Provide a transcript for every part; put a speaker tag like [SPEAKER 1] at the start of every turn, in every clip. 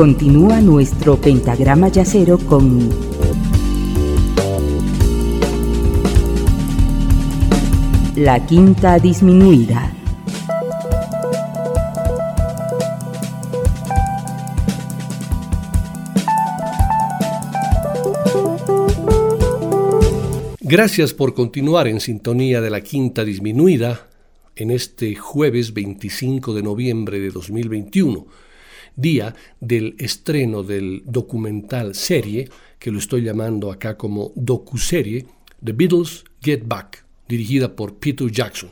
[SPEAKER 1] Continúa nuestro pentagrama yacero con la quinta disminuida.
[SPEAKER 2] Gracias por continuar en sintonía de la quinta disminuida en este jueves 25 de noviembre de 2021, día del estreno del documental serie, que lo estoy llamando acá como docuserie, The Beatles Get Back, dirigida por Peter Jackson.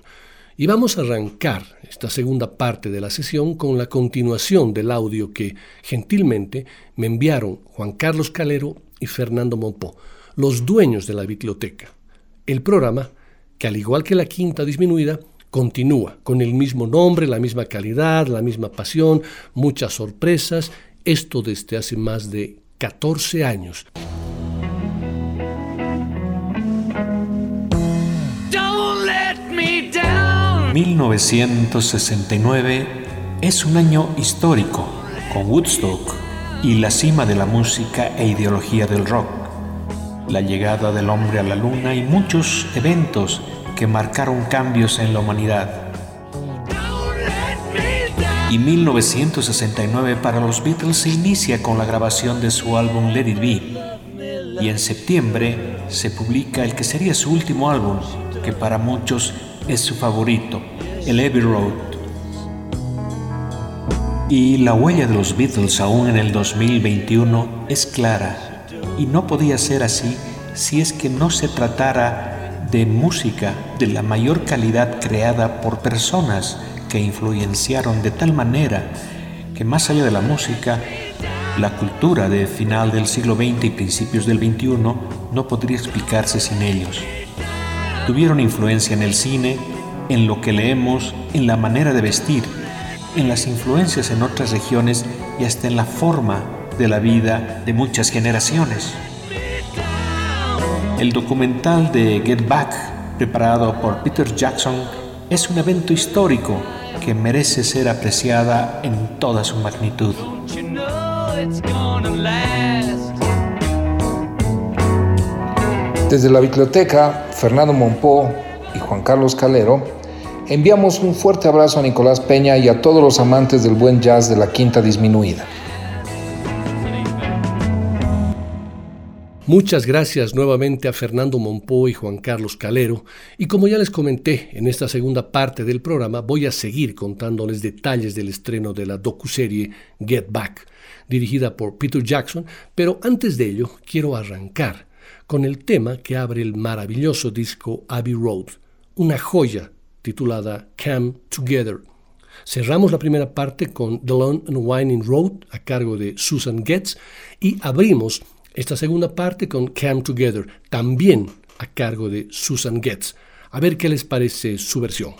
[SPEAKER 2] Y vamos a arrancar esta segunda parte de la sesión con la continuación del audio que gentilmente me enviaron Juan Carlos Calero y Fernando Monpó los dueños de la biblioteca. El programa, que al igual que la quinta disminuida, continúa con el mismo nombre, la misma calidad, la misma pasión, muchas sorpresas, esto desde hace más de 14 años.
[SPEAKER 3] ...1969 es un año histórico, con Woodstock y la cima de la música e ideología del rock la llegada del hombre a la luna y muchos eventos que marcaron cambios en la humanidad. Y 1969 para los Beatles se inicia con la grabación de su álbum Let It Be. Y en septiembre se publica el que sería su último álbum, que para muchos es su favorito, el Abbey Road. Y la huella de los Beatles aún en el 2021 es clara y no podía ser así si es que no se tratara de música de la mayor calidad creada por personas que influenciaron de tal manera que más allá de la música, la cultura de final del siglo XX y principios del XXI no podría explicarse sin ellos. Tuvieron influencia en el cine, en lo que leemos, en la manera de vestir, en las influencias en otras regiones y hasta en la forma de la vida de muchas generaciones. El documental de Get Back, preparado por Peter Jackson, es un evento histórico que merece ser apreciada en toda su magnitud.
[SPEAKER 4] Desde la biblioteca, Fernando Monpó y Juan Carlos Calero, enviamos un fuerte abrazo a Nicolás Peña y a todos los amantes del buen jazz de la Quinta Disminuida.
[SPEAKER 2] Muchas gracias nuevamente a Fernando Monpó y Juan Carlos Calero. Y como ya les comenté en esta segunda parte del programa, voy a seguir contándoles detalles del estreno de la docuserie Get Back, dirigida por Peter Jackson. Pero antes de ello, quiero arrancar con el tema que abre el maravilloso disco Abbey Road, una joya titulada Come Together. Cerramos la primera parte con The Long and Winding Road a cargo de Susan Getz y abrimos esta segunda parte con Come Together, también a cargo de Susan Getz. A ver qué les parece su versión.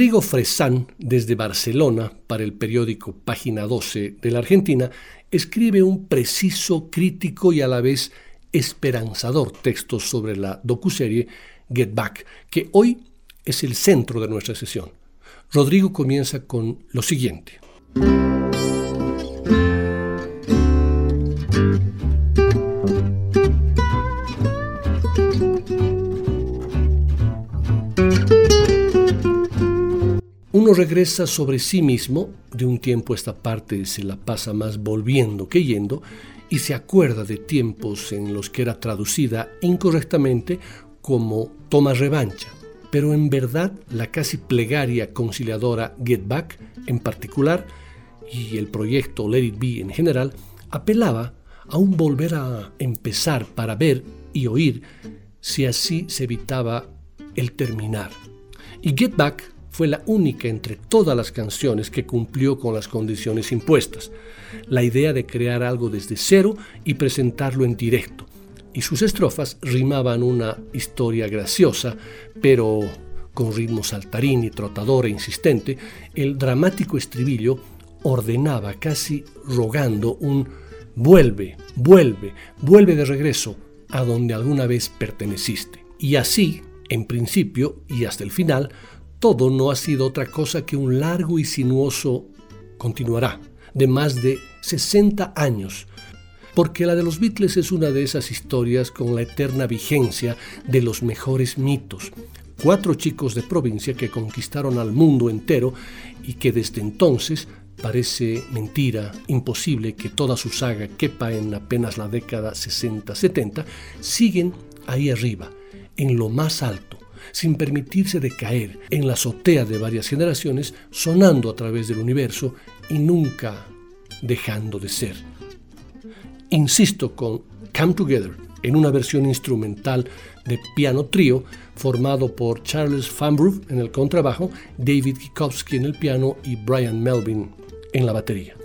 [SPEAKER 2] Rodrigo Fresán, desde Barcelona, para el periódico Página 12 de la Argentina, escribe un preciso, crítico y a la vez esperanzador texto sobre la docuserie Get Back, que hoy es el centro de nuestra sesión. Rodrigo comienza con lo siguiente. Uno regresa sobre sí mismo, de un tiempo esta parte se la pasa más volviendo que yendo, y se acuerda de tiempos en los que era traducida incorrectamente como toma revancha. Pero en verdad la casi plegaria conciliadora Get Back en particular y el proyecto Let It Be en general apelaba a un volver a empezar para ver y oír si así se evitaba el terminar. Y Get Back fue la única entre todas las canciones que cumplió con las condiciones impuestas. La idea de crear algo desde cero y presentarlo en directo. Y sus estrofas rimaban una historia graciosa, pero con ritmo saltarín y trotador e insistente, el dramático estribillo ordenaba casi rogando un vuelve, vuelve, vuelve de regreso a donde alguna vez perteneciste. Y así, en principio y hasta el final, todo no ha sido otra cosa que un largo y sinuoso continuará de más de 60 años, porque la de los Beatles es una de esas historias con la eterna vigencia de los mejores mitos. Cuatro chicos de provincia que conquistaron al mundo entero y que desde entonces parece mentira, imposible que toda su saga quepa en apenas la década 60-70, siguen ahí arriba, en lo más alto sin permitirse decaer en la azotea de varias generaciones, sonando a través del universo y nunca dejando de ser. Insisto con Come Together, en una versión instrumental de piano trío formado por Charles Fanbrough en el contrabajo, David Kikowski en el piano y Brian Melvin en la batería.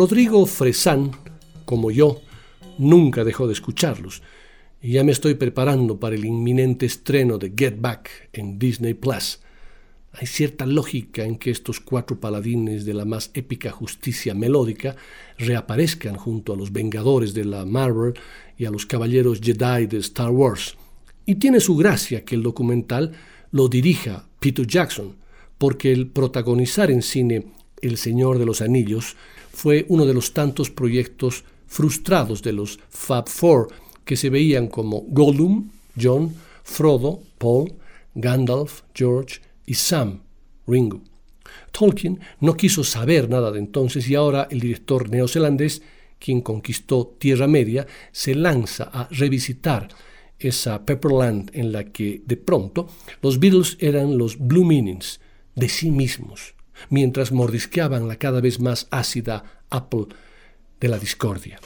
[SPEAKER 2] Rodrigo Fresán, como yo, nunca dejó de escucharlos, y ya me estoy preparando para el inminente estreno de Get Back en Disney Plus. Hay cierta lógica en que estos cuatro paladines de la más épica justicia melódica reaparezcan junto a los Vengadores de la Marvel y a los Caballeros Jedi de Star Wars. Y tiene su gracia que el documental lo dirija Peter Jackson, porque el protagonizar en cine El Señor de los Anillos fue uno de los tantos proyectos frustrados de los Fab Four que se veían como Gollum, John, Frodo, Paul, Gandalf, George y Sam, Ringo. Tolkien no quiso saber nada de entonces y ahora el director neozelandés, quien conquistó Tierra Media, se lanza a revisitar esa Pepperland en la que de pronto los Beatles eran los Blue Meanings de sí mismos, mientras mordisqueaban la cada vez más ácida Apple de la discordia.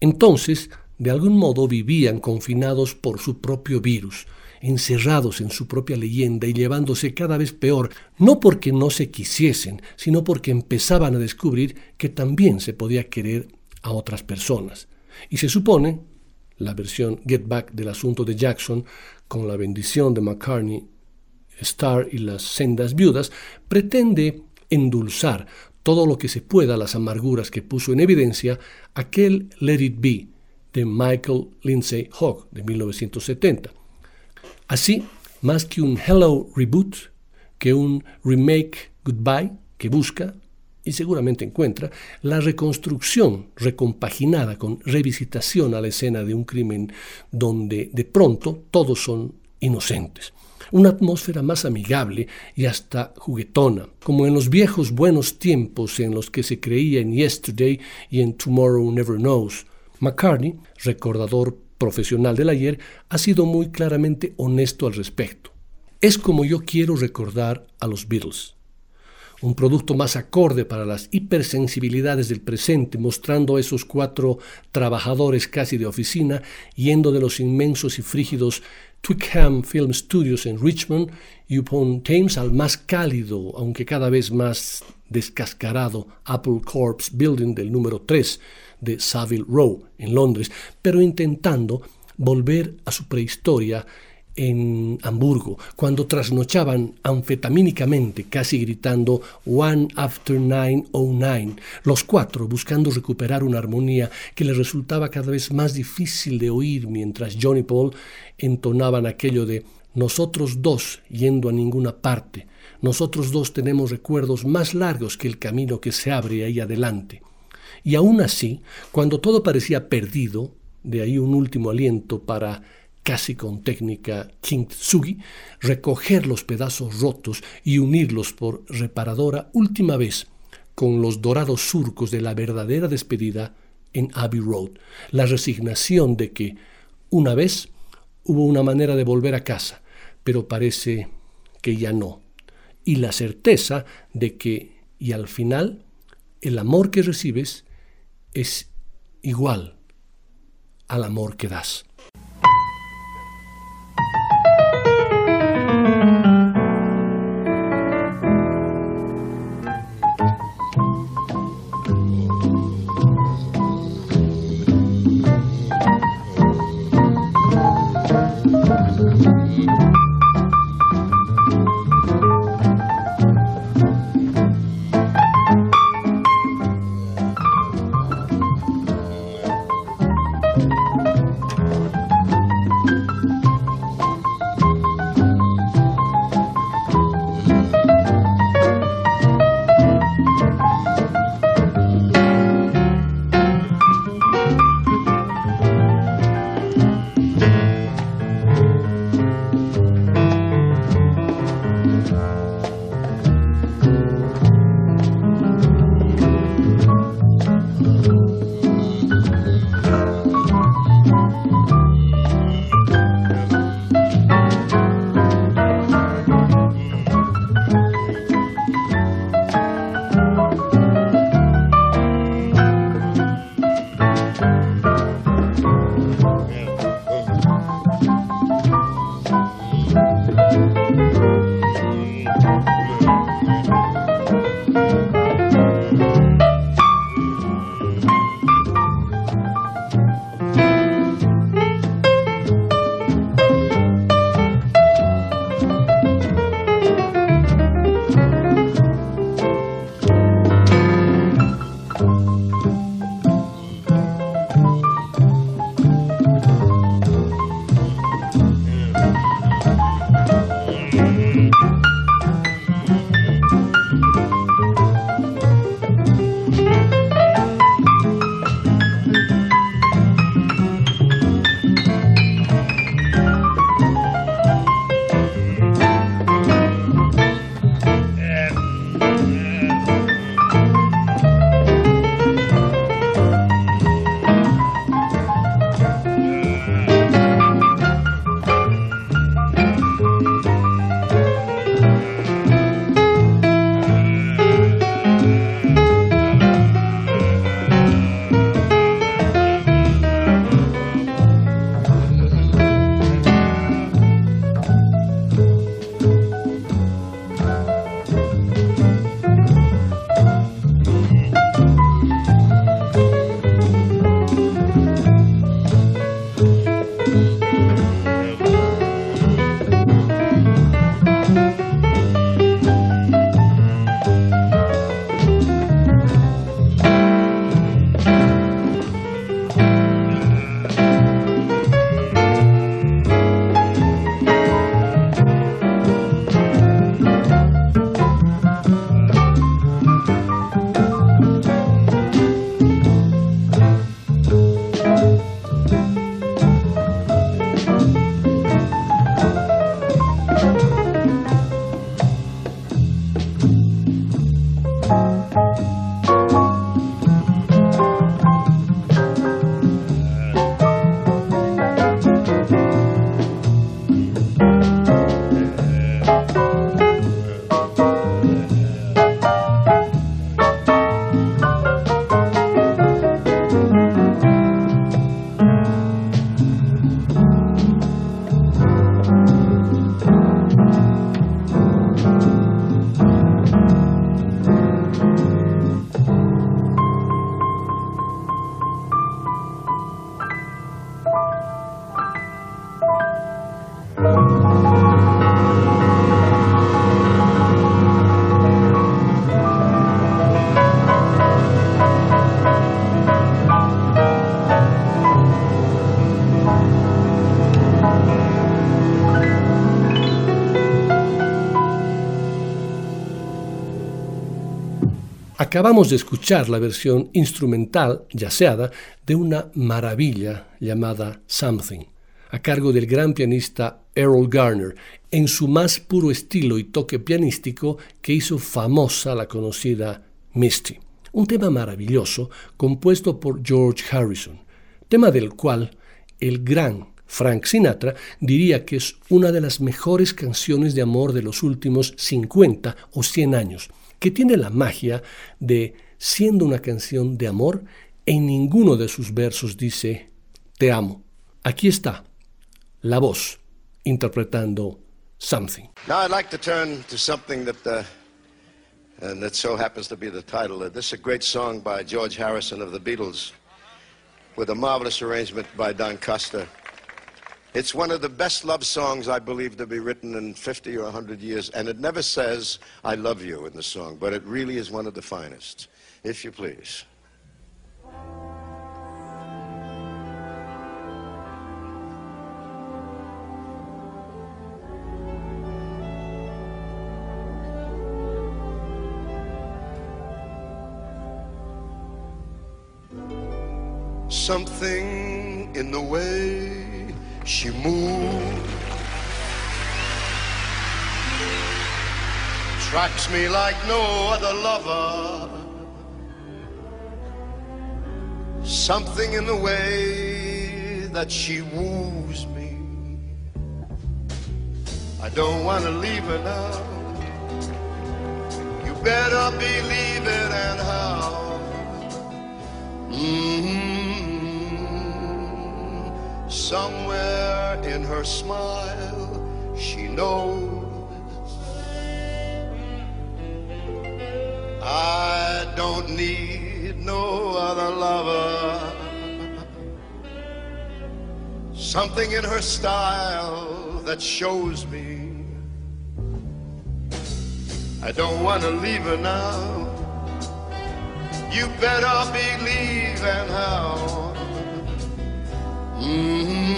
[SPEAKER 2] Entonces, de algún modo vivían confinados por su propio virus, encerrados en su propia leyenda y llevándose cada vez peor, no porque no se quisiesen, sino porque empezaban a descubrir que también se podía querer a otras personas. Y se supone, la versión Get Back del asunto de Jackson, con la bendición de McCartney, Starr y las sendas viudas, pretende endulzar todo lo que se pueda las amarguras que puso en evidencia aquel Let It Be de Michael Lindsay Hogg de 1970. Así, más que un Hello Reboot, que un Remake Goodbye que busca y seguramente encuentra la reconstrucción recompaginada con revisitación a la escena de un crimen donde de pronto todos son inocentes una atmósfera más amigable y hasta juguetona, como en los viejos buenos tiempos en los que se creía en Yesterday y en Tomorrow Never Knows. McCartney, recordador profesional del ayer, ha sido muy claramente honesto al respecto. Es como yo quiero recordar a los Beatles un producto más acorde para las hipersensibilidades del presente, mostrando a esos cuatro trabajadores casi de oficina yendo de los inmensos y frígidos Twickham Film Studios en Richmond y upon Thames al más cálido, aunque cada vez más descascarado Apple Corps Building del número 3 de Savile Row en Londres, pero intentando volver a su prehistoria en Hamburgo, cuando trasnochaban anfetamínicamente, casi gritando One After Nine oh Nine, los cuatro buscando recuperar una armonía que les resultaba cada vez más difícil de oír mientras John y Paul entonaban aquello de nosotros dos yendo a ninguna parte, nosotros dos tenemos recuerdos más largos que el camino que se abre ahí adelante. Y aún así, cuando todo parecía perdido, de ahí un último aliento para casi con técnica kintsugi, recoger los pedazos rotos y unirlos por reparadora última vez con los dorados surcos de la verdadera despedida en Abbey Road, la resignación de que una vez hubo una manera de volver a casa, pero parece que ya no, y la certeza de que, y al final, el amor que recibes es igual al amor que das. Acabamos de escuchar la versión instrumental, yaceada, de una maravilla llamada Something, a cargo del gran pianista Errol Garner, en su más puro estilo y toque pianístico que hizo famosa la conocida Misty. Un tema maravilloso compuesto por George Harrison, tema del cual el gran Frank Sinatra diría que es una de las mejores canciones de amor de los últimos 50 o 100 años que tiene la magia de, siendo una canción de amor, en ninguno de sus versos dice te amo. Aquí está la voz interpretando something.
[SPEAKER 5] Now I'd like to turn to something that, uh, and that so happens to be the title. This is a great song by George Harrison of the Beatles, with a marvelous arrangement by Don Costa. It's one of the best love songs I believe to be written in 50 or 100 years, and it never says, I love you in the song, but it really is one of the finest, if you please. Something in the way she moves. Tracks me like no other lover. Something in the way that she woos me. I don't want to leave her now. You better believe it and how. Mm-hmm. Somewhere in her smile, she knows I don't need no other lover. Something in her style that shows me I don't want to leave her now. You better believe and how. Mm-hmm.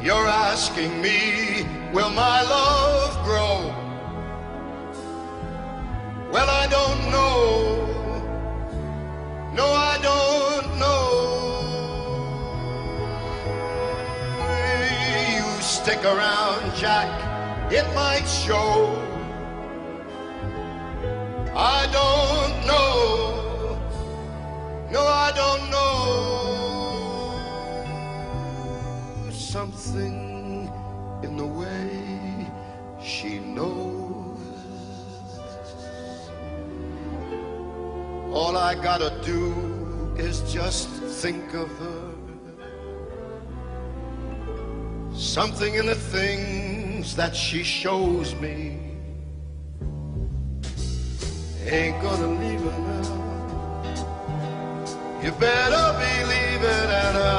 [SPEAKER 5] You're asking me, will my love grow? Well, I don't know. No, I don't know. You stick around, Jack, it might show. I don't know. No, I don't know. Something in the way she knows. All I gotta do is just think of her. Something in the things that she shows me ain't gonna leave her now. You better believe it and how.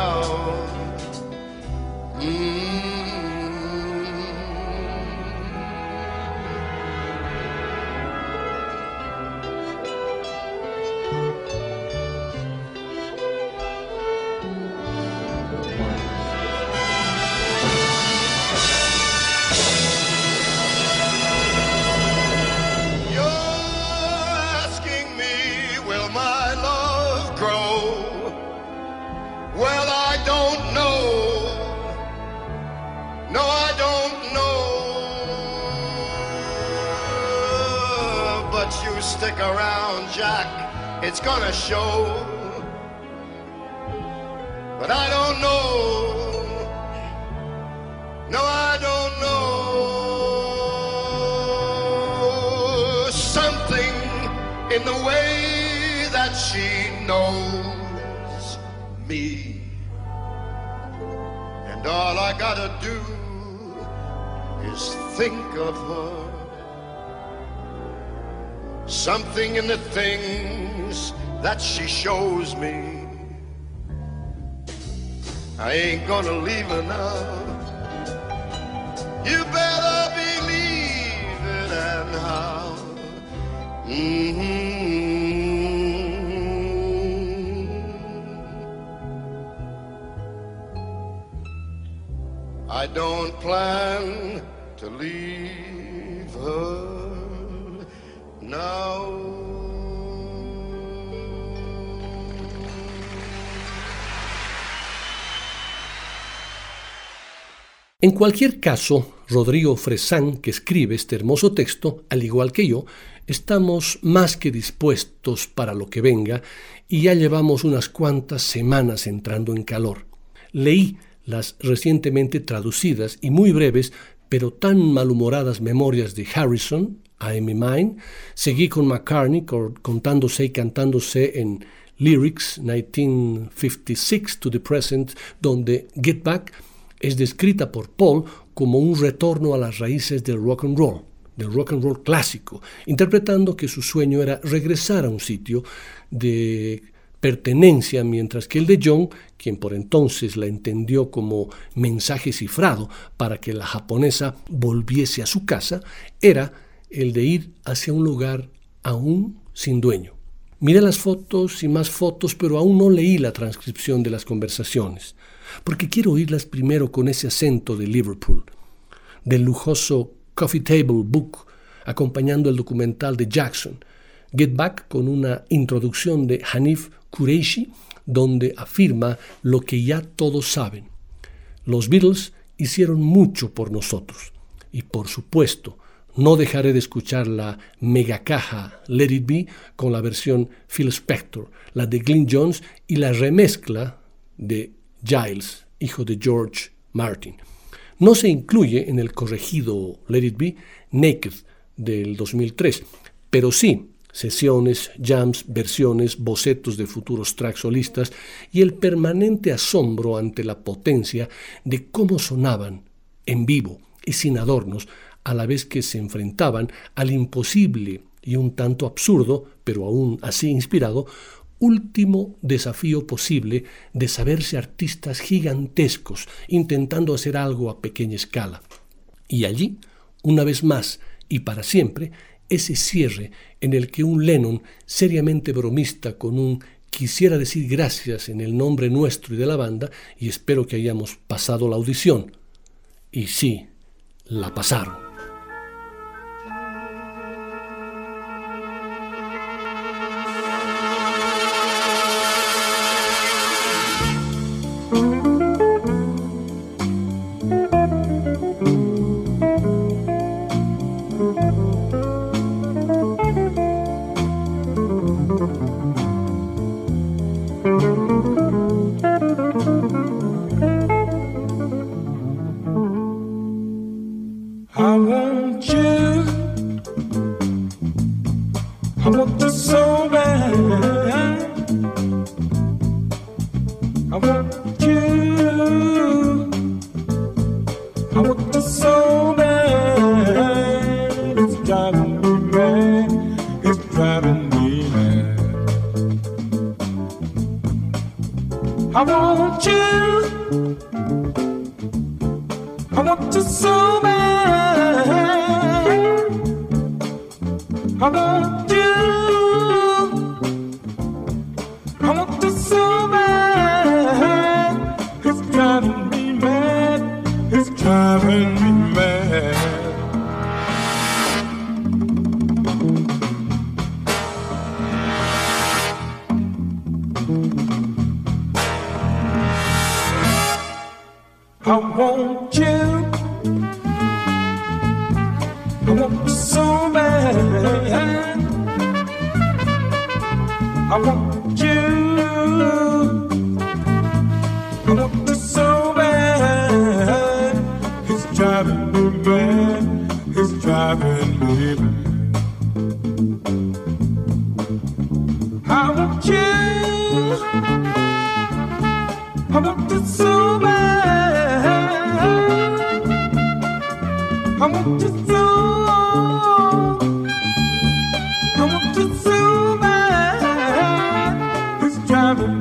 [SPEAKER 5] Around, Jack. It's gonna show. But I don't know. No, I don't know. Something in the way that she knows me. And all I gotta do is think of her. Something in the things that she shows me. I ain't gonna leave her now. You better believe it and how. Mm-hmm. I don't plan to leave her.
[SPEAKER 2] En cualquier caso, Rodrigo Fresán, que escribe este hermoso texto, al igual que yo, estamos más que dispuestos para lo que venga y ya llevamos unas cuantas semanas entrando en calor. Leí las recientemente traducidas y muy breves, pero tan malhumoradas memorias de Harrison, I Am Mine, seguí con McCartney contándose y cantándose en Lyrics 1956 to the Present, donde Get Back es descrita por Paul como un retorno a las raíces del rock and roll, del rock and roll clásico, interpretando que su sueño era regresar a un sitio de pertenencia, mientras que el de John, quien por entonces la entendió como mensaje cifrado para que la japonesa volviese a su casa, era el de ir hacia un lugar aún sin dueño. Miré las fotos y más fotos, pero aún no leí la transcripción de las conversaciones porque quiero oírlas primero con ese acento de Liverpool, del lujoso Coffee Table Book, acompañando el documental de Jackson, Get Back con una introducción de Hanif Kureishi, donde afirma lo que ya todos saben. Los Beatles hicieron mucho por nosotros, y por supuesto, no dejaré de escuchar la megacaja Let It Be con la versión Phil Spector, la de Glyn Jones y la remezcla de Giles, hijo de George Martin. No se incluye en el corregido Let It Be Naked del 2003, pero sí sesiones, jams, versiones, bocetos de futuros tracks solistas y el permanente asombro ante la potencia de cómo sonaban en vivo y sin adornos a la vez que se enfrentaban al imposible y un tanto absurdo, pero aún así inspirado, último desafío posible de saberse artistas gigantescos intentando hacer algo a pequeña escala. Y allí, una vez más y para siempre, ese cierre en el que un Lennon, seriamente bromista con un quisiera decir gracias en el nombre nuestro y de la banda, y espero que hayamos pasado la audición. Y sí, la pasaron. never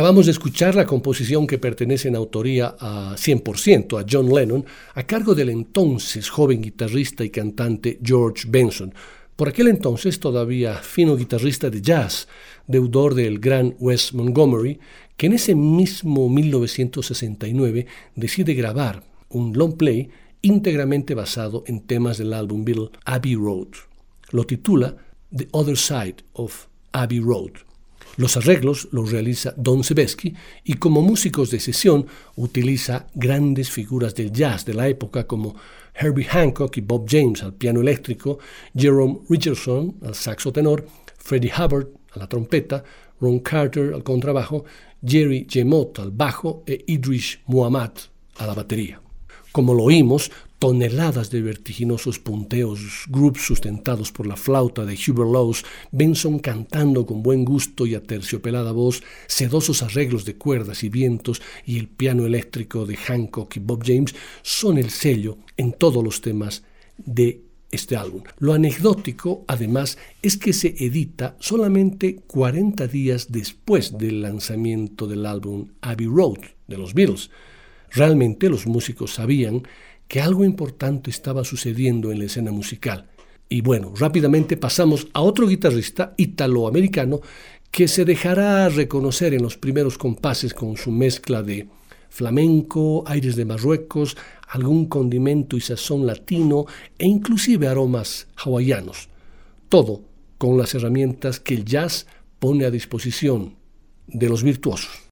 [SPEAKER 2] Acabamos de escuchar la composición que pertenece en autoría a 100% a John Lennon, a cargo del entonces joven guitarrista y cantante George Benson, por aquel entonces todavía fino guitarrista de jazz, deudor del gran Wes Montgomery, que en ese mismo 1969 decide grabar un long play íntegramente basado en temas del álbum Bill Abbey Road. Lo titula The Other Side of Abbey Road. Los arreglos los realiza Don Sebesky y como músicos de sesión utiliza grandes figuras del jazz de la época como Herbie Hancock y Bob James al piano eléctrico, Jerome Richardson al saxo tenor, Freddie Hubbard a la trompeta, Ron Carter al contrabajo, Jerry Jemot al bajo e Idris Muhammad a la batería. Como lo oímos, toneladas de vertiginosos punteos, groups sustentados por la flauta de Hubert Laws, Benson cantando con buen gusto y aterciopelada voz, sedosos arreglos de cuerdas y vientos y el piano eléctrico de Hancock y Bob James son el sello en todos los temas de este álbum. Lo anecdótico, además, es que se edita solamente 40 días después del lanzamiento del álbum Abbey Road de los Beatles. Realmente los músicos sabían que algo importante estaba sucediendo en la escena musical. Y bueno, rápidamente pasamos a otro guitarrista italoamericano que se dejará reconocer en los primeros compases con su mezcla de flamenco, aires de Marruecos, algún condimento y sazón latino e inclusive aromas hawaianos. Todo con las herramientas que el jazz pone a disposición de los virtuosos.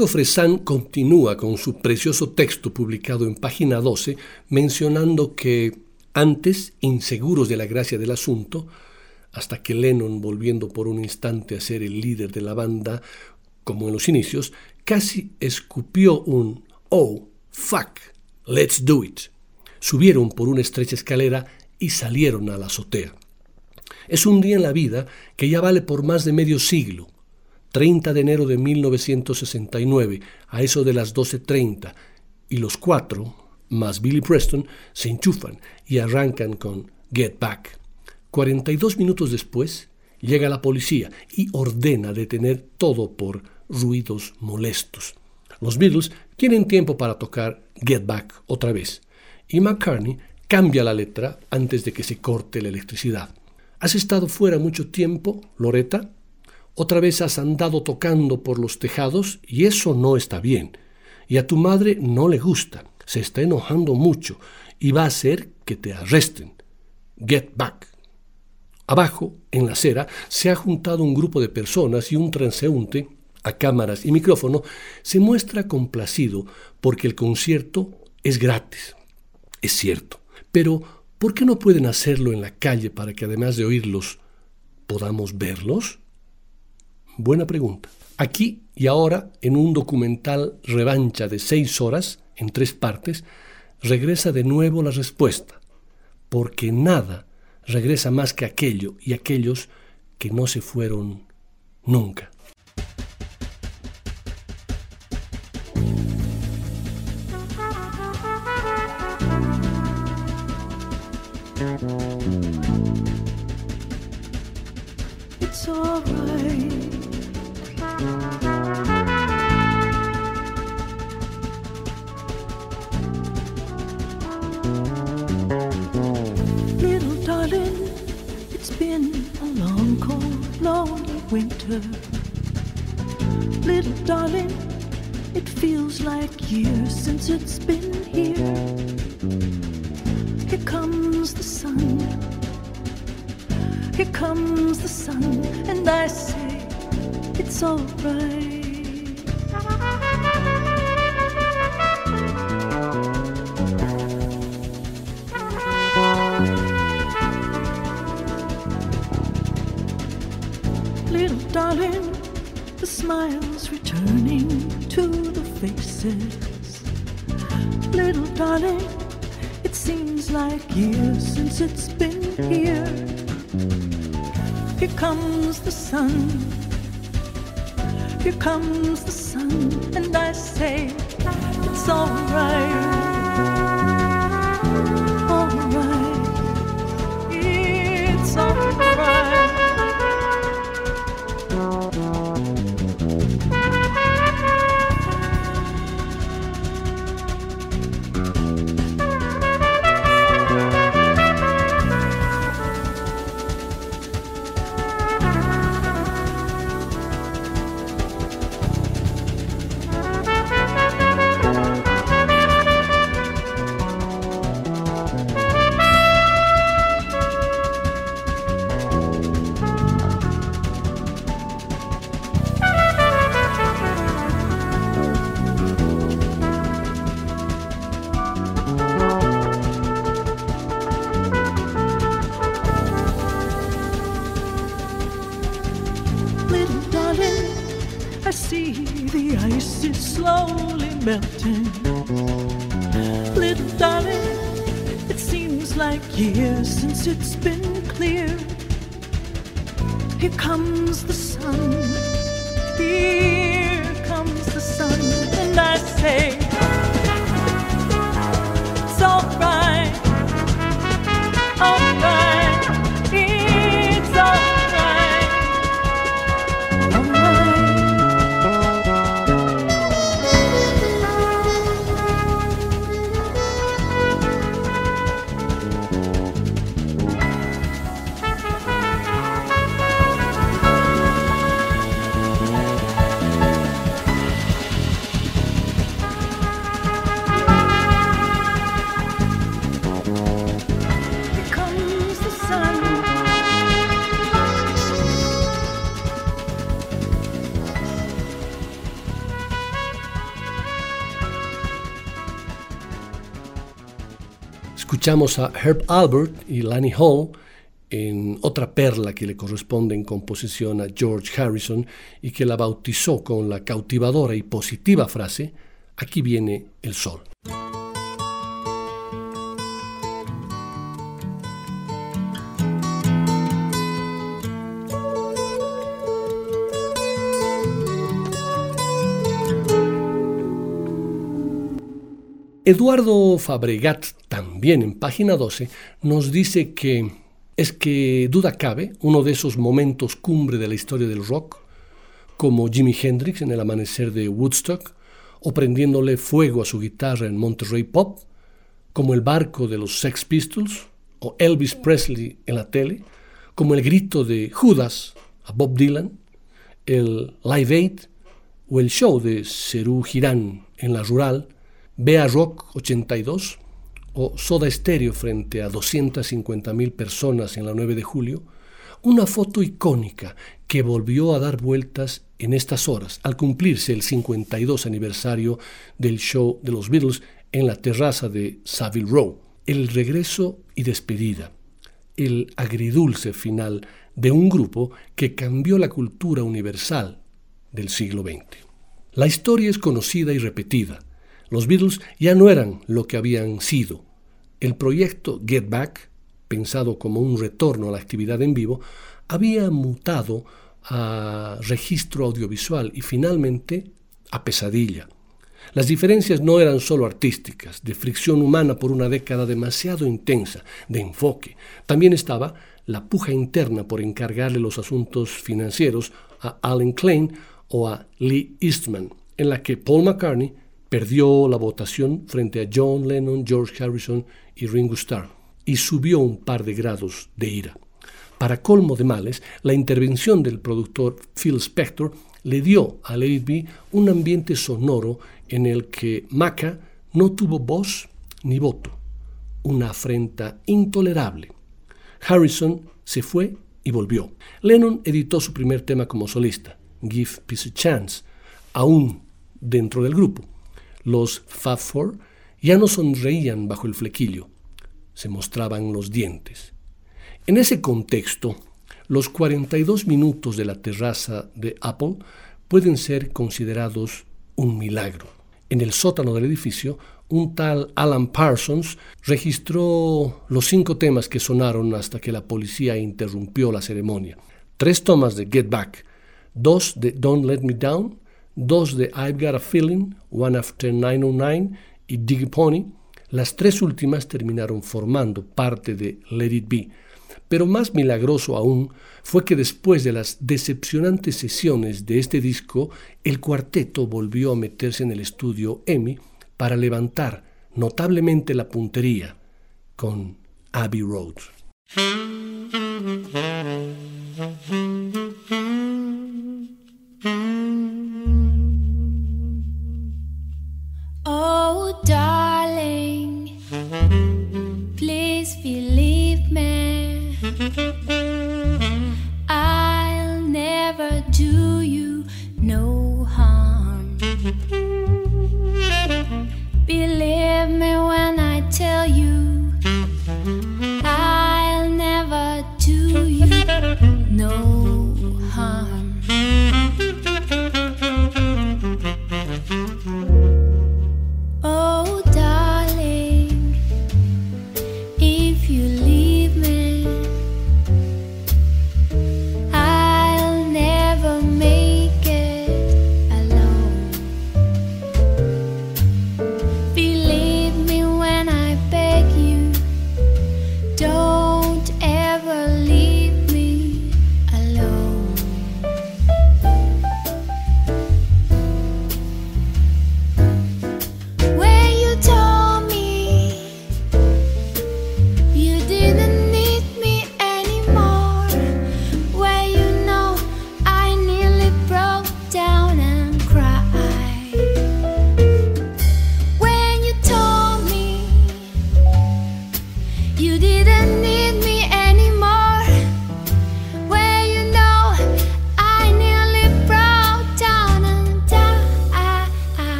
[SPEAKER 2] Rodrigo Fresán continúa con su precioso texto publicado en página 12, mencionando que antes, inseguros de la gracia del asunto, hasta que Lennon, volviendo por un instante a ser el líder de la banda, como en los inicios, casi escupió un oh Fuck, let's do it. Subieron por una estrecha escalera y salieron a la azotea. Es un día en la vida que ya vale por más de medio siglo. 30 de enero de 1969, a eso de las 12.30, y los cuatro, más Billy Preston, se enchufan y arrancan con Get Back. 42 minutos después, llega la policía y ordena detener todo por ruidos molestos. Los Beatles tienen tiempo para tocar Get Back otra vez y McCartney cambia la letra antes de que se corte la electricidad. ¿Has estado fuera mucho tiempo, Loretta? Otra vez has andado tocando por los tejados y eso no está bien. Y a tu madre no le gusta, se está enojando mucho y va a hacer que te arresten. Get back. Abajo, en la acera, se ha juntado un grupo de personas y un transeúnte, a cámaras y micrófono, se muestra complacido porque el concierto es gratis. Es cierto, pero ¿por qué no pueden hacerlo en la calle para que además de oírlos, podamos verlos? Buena pregunta. Aquí y ahora, en un documental revancha de seis horas, en tres partes, regresa de nuevo la respuesta, porque nada regresa más que aquello y aquellos que no se fueron nunca.
[SPEAKER 6] It feels like years since it's been here. Here comes the sun. Here comes the sun, and I say it's alright. darling, Little darling, it seems like years since it's been here. Here comes the sun. Here comes the sun, and I say it's alright.
[SPEAKER 2] A Herb Albert y Lanny Hall en otra perla que le corresponde en composición a George Harrison y que la bautizó con la cautivadora y positiva frase, aquí viene el sol. Eduardo Fabregat, también en página 12, nos dice que es que duda cabe uno de esos momentos cumbre de la historia del rock, como Jimi Hendrix en el amanecer de Woodstock, o prendiéndole fuego a su guitarra en Monterrey Pop, como el barco de los Sex Pistols, o Elvis Presley en la tele, como el grito de Judas a Bob Dylan, el Live Aid o el show de Serú Girán en la rural, Bea Rock 82 o Soda Stereo frente a 250.000 personas en la 9 de julio, una foto icónica que volvió a dar vueltas en estas horas al cumplirse el 52 aniversario del show de los Beatles en la terraza de Savile Row. El regreso y despedida, el agridulce final de un grupo que cambió la cultura universal del siglo XX. La historia es conocida y repetida los Beatles ya no eran lo que habían sido. El proyecto Get Back, pensado como un retorno a la actividad en vivo, había mutado a registro audiovisual y finalmente a pesadilla. Las diferencias no eran solo artísticas, de fricción humana por una década demasiado intensa, de enfoque. También estaba la puja interna por encargarle los asuntos financieros a Alan Klein o a Lee Eastman, en la que Paul McCartney perdió la votación frente a John Lennon, George Harrison y Ringo Starr y subió un par de grados de ira. Para colmo de males, la intervención del productor Phil Spector le dio a Lady B un ambiente sonoro en el que Maca no tuvo voz ni voto, una afrenta intolerable. Harrison se fue y volvió. Lennon editó su primer tema como solista, Give Peace a Chance, aún dentro del grupo. Los Fab ya no sonreían bajo el flequillo, se mostraban los dientes. En ese contexto, los 42 minutos de la terraza de Apple pueden ser considerados un milagro. En el sótano del edificio, un tal Alan Parsons registró los cinco temas que sonaron hasta que la policía interrumpió la ceremonia. Tres tomas de Get Back, dos de Don't Let Me Down dos de I've Got a Feeling, One After 909 y Diggy Pony, las tres últimas terminaron formando parte de Let It Be. Pero más milagroso aún fue que después de las decepcionantes sesiones de este disco, el cuarteto volvió a meterse en el estudio EMI para levantar notablemente la puntería con Abbey Road.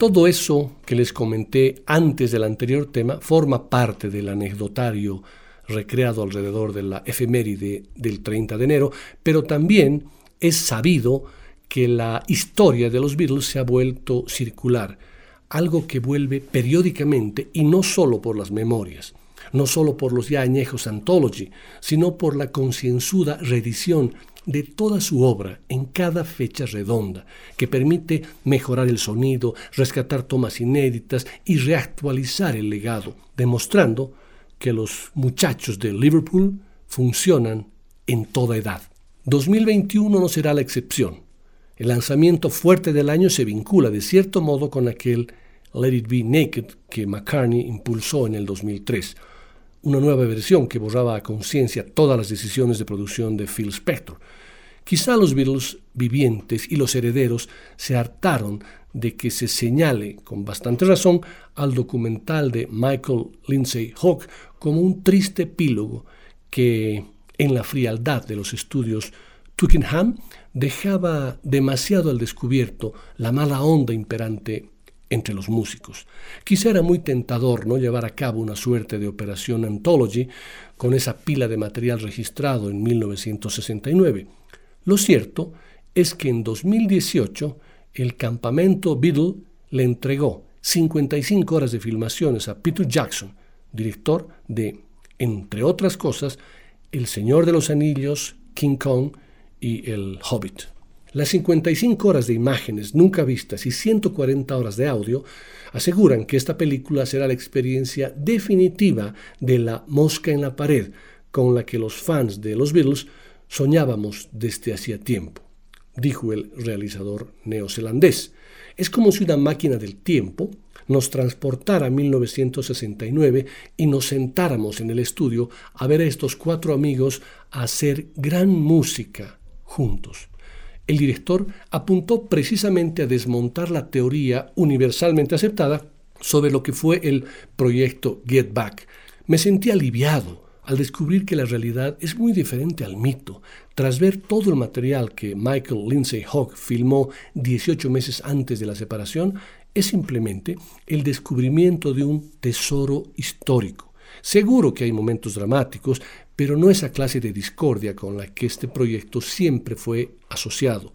[SPEAKER 2] Todo eso que les comenté antes del anterior tema forma parte del anecdotario recreado alrededor de la efeméride del 30 de enero, pero también es sabido que la historia de los Beatles se ha vuelto circular, algo que vuelve periódicamente y no solo por las memorias, no solo por los ya añejos anthology, sino por la concienzuda reedición de toda su obra en cada fecha redonda, que permite mejorar el sonido, rescatar tomas inéditas y reactualizar el legado, demostrando que los muchachos de Liverpool funcionan en toda edad. 2021 no será la excepción. El lanzamiento fuerte del año se vincula de cierto modo con aquel Let It Be Naked que McCartney impulsó en el 2003, una nueva versión que borraba a conciencia todas las decisiones de producción de Phil Spector. Quizá los Beatles vivientes y los herederos se hartaron de que se señale, con bastante razón, al documental de Michael Lindsay Hawk como un triste epílogo que, en la frialdad de los estudios Twickenham, dejaba demasiado al descubierto la mala onda imperante entre los músicos. Quizá era muy tentador no llevar a cabo una suerte de operación anthology con esa pila de material registrado en 1969. Lo cierto es que en 2018 el campamento Beatle le entregó 55 horas de filmaciones a Peter Jackson, director de, entre otras cosas, El Señor de los Anillos, King Kong y El Hobbit. Las 55 horas de imágenes nunca vistas y 140 horas de audio aseguran que esta película será la experiencia definitiva de la mosca en la pared con la que los fans de los Beatles soñábamos desde hacía tiempo, dijo el realizador neozelandés. Es como si una máquina del tiempo nos transportara a 1969 y nos sentáramos en el estudio a ver a estos cuatro amigos hacer gran música juntos el director apuntó precisamente a desmontar la teoría universalmente aceptada sobre lo que fue el proyecto Get Back. Me sentí aliviado al descubrir que la realidad es muy diferente al mito. Tras ver todo el material que Michael Lindsay Hogg filmó 18 meses antes de la separación, es simplemente el descubrimiento de un tesoro histórico. Seguro que hay momentos dramáticos, pero no esa clase de discordia con la que este proyecto siempre fue asociado.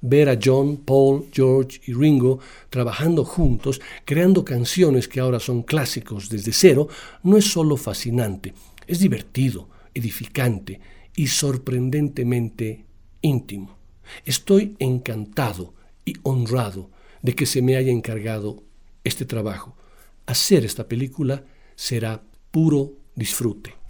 [SPEAKER 2] Ver a John, Paul, George y Ringo trabajando juntos, creando canciones que ahora son clásicos desde cero, no es solo fascinante, es divertido, edificante y sorprendentemente íntimo. Estoy encantado y honrado de que se me haya encargado este trabajo. Hacer esta película será puro disfrute.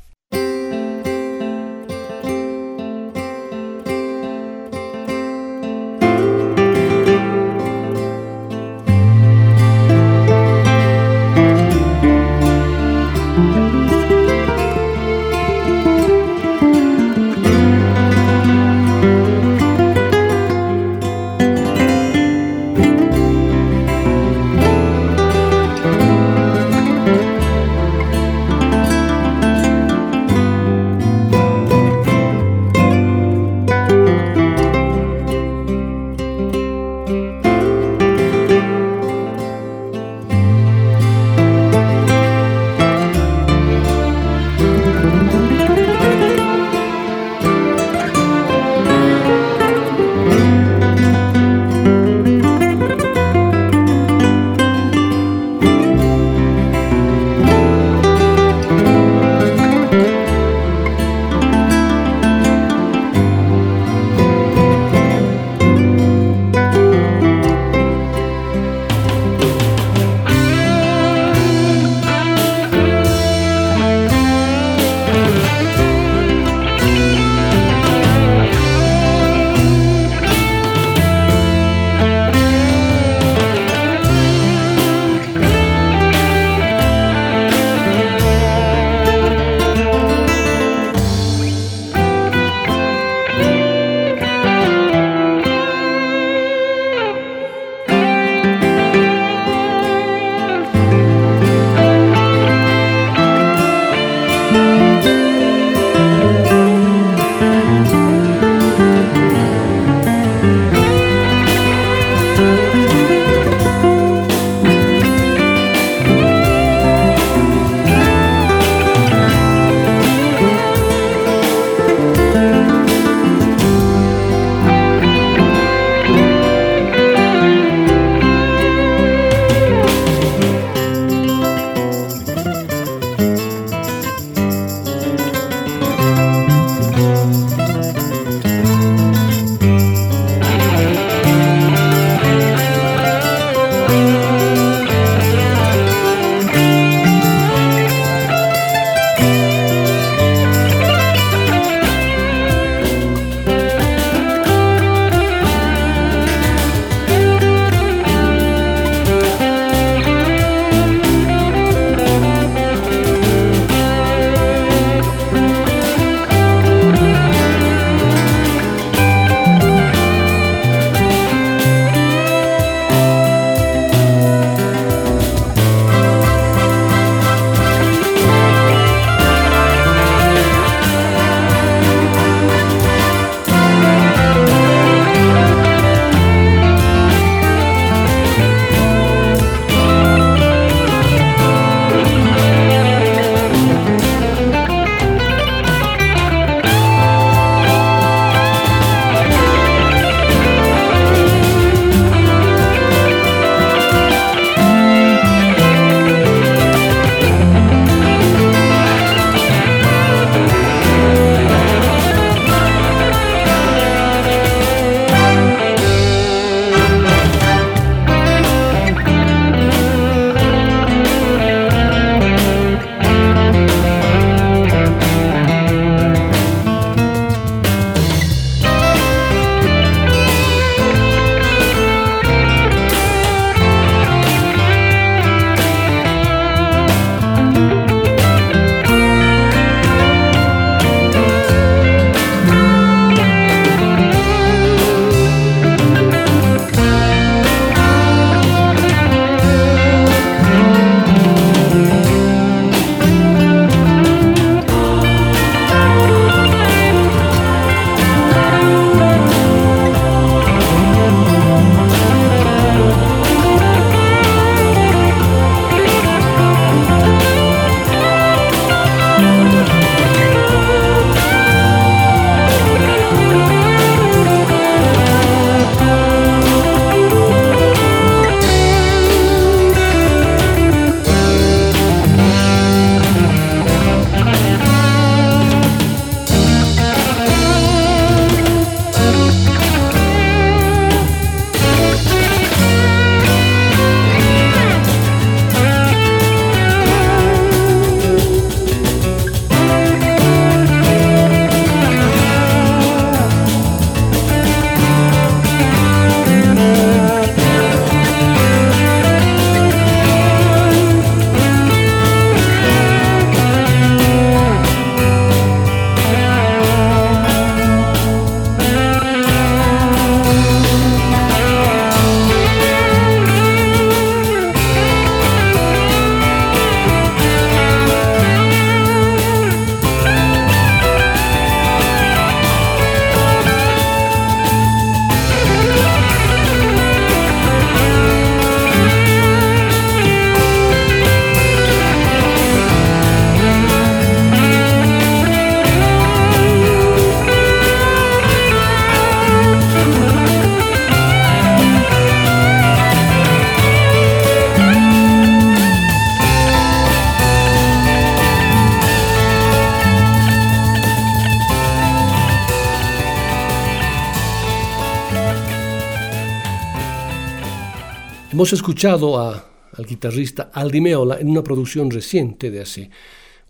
[SPEAKER 2] Hemos escuchado al guitarrista Aldi Meola en una producción reciente de hace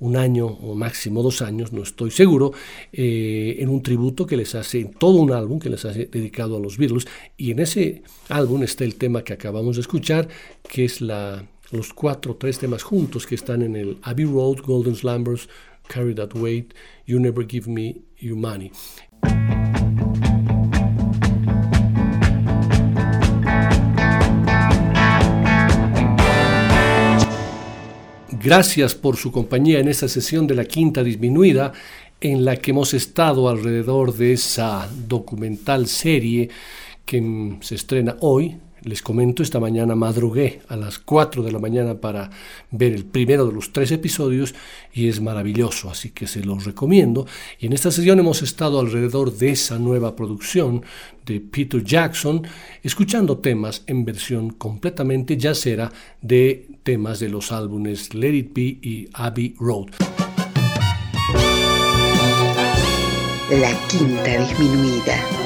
[SPEAKER 2] un año o máximo dos años, no estoy seguro, eh, en un tributo que les hace, todo un álbum que les hace dedicado a los Beatles. Y en ese álbum está el tema que acabamos de escuchar, que es los cuatro, tres temas juntos que están en el Abbey Road, Golden Slumbers, Carry That Weight, You Never Give Me Your Money. Gracias por su compañía en esta sesión de la quinta disminuida en la que hemos estado alrededor de esa documental serie que se estrena hoy, les comento, esta mañana madrugué a las 4 de la mañana para ver el primero de los tres episodios y es maravilloso, así que se los recomiendo. Y en esta sesión hemos estado alrededor de esa nueva producción de Peter Jackson, escuchando temas en versión completamente jazzera de temas de los álbumes Let It Be y Abbey Road.
[SPEAKER 1] La quinta disminuida.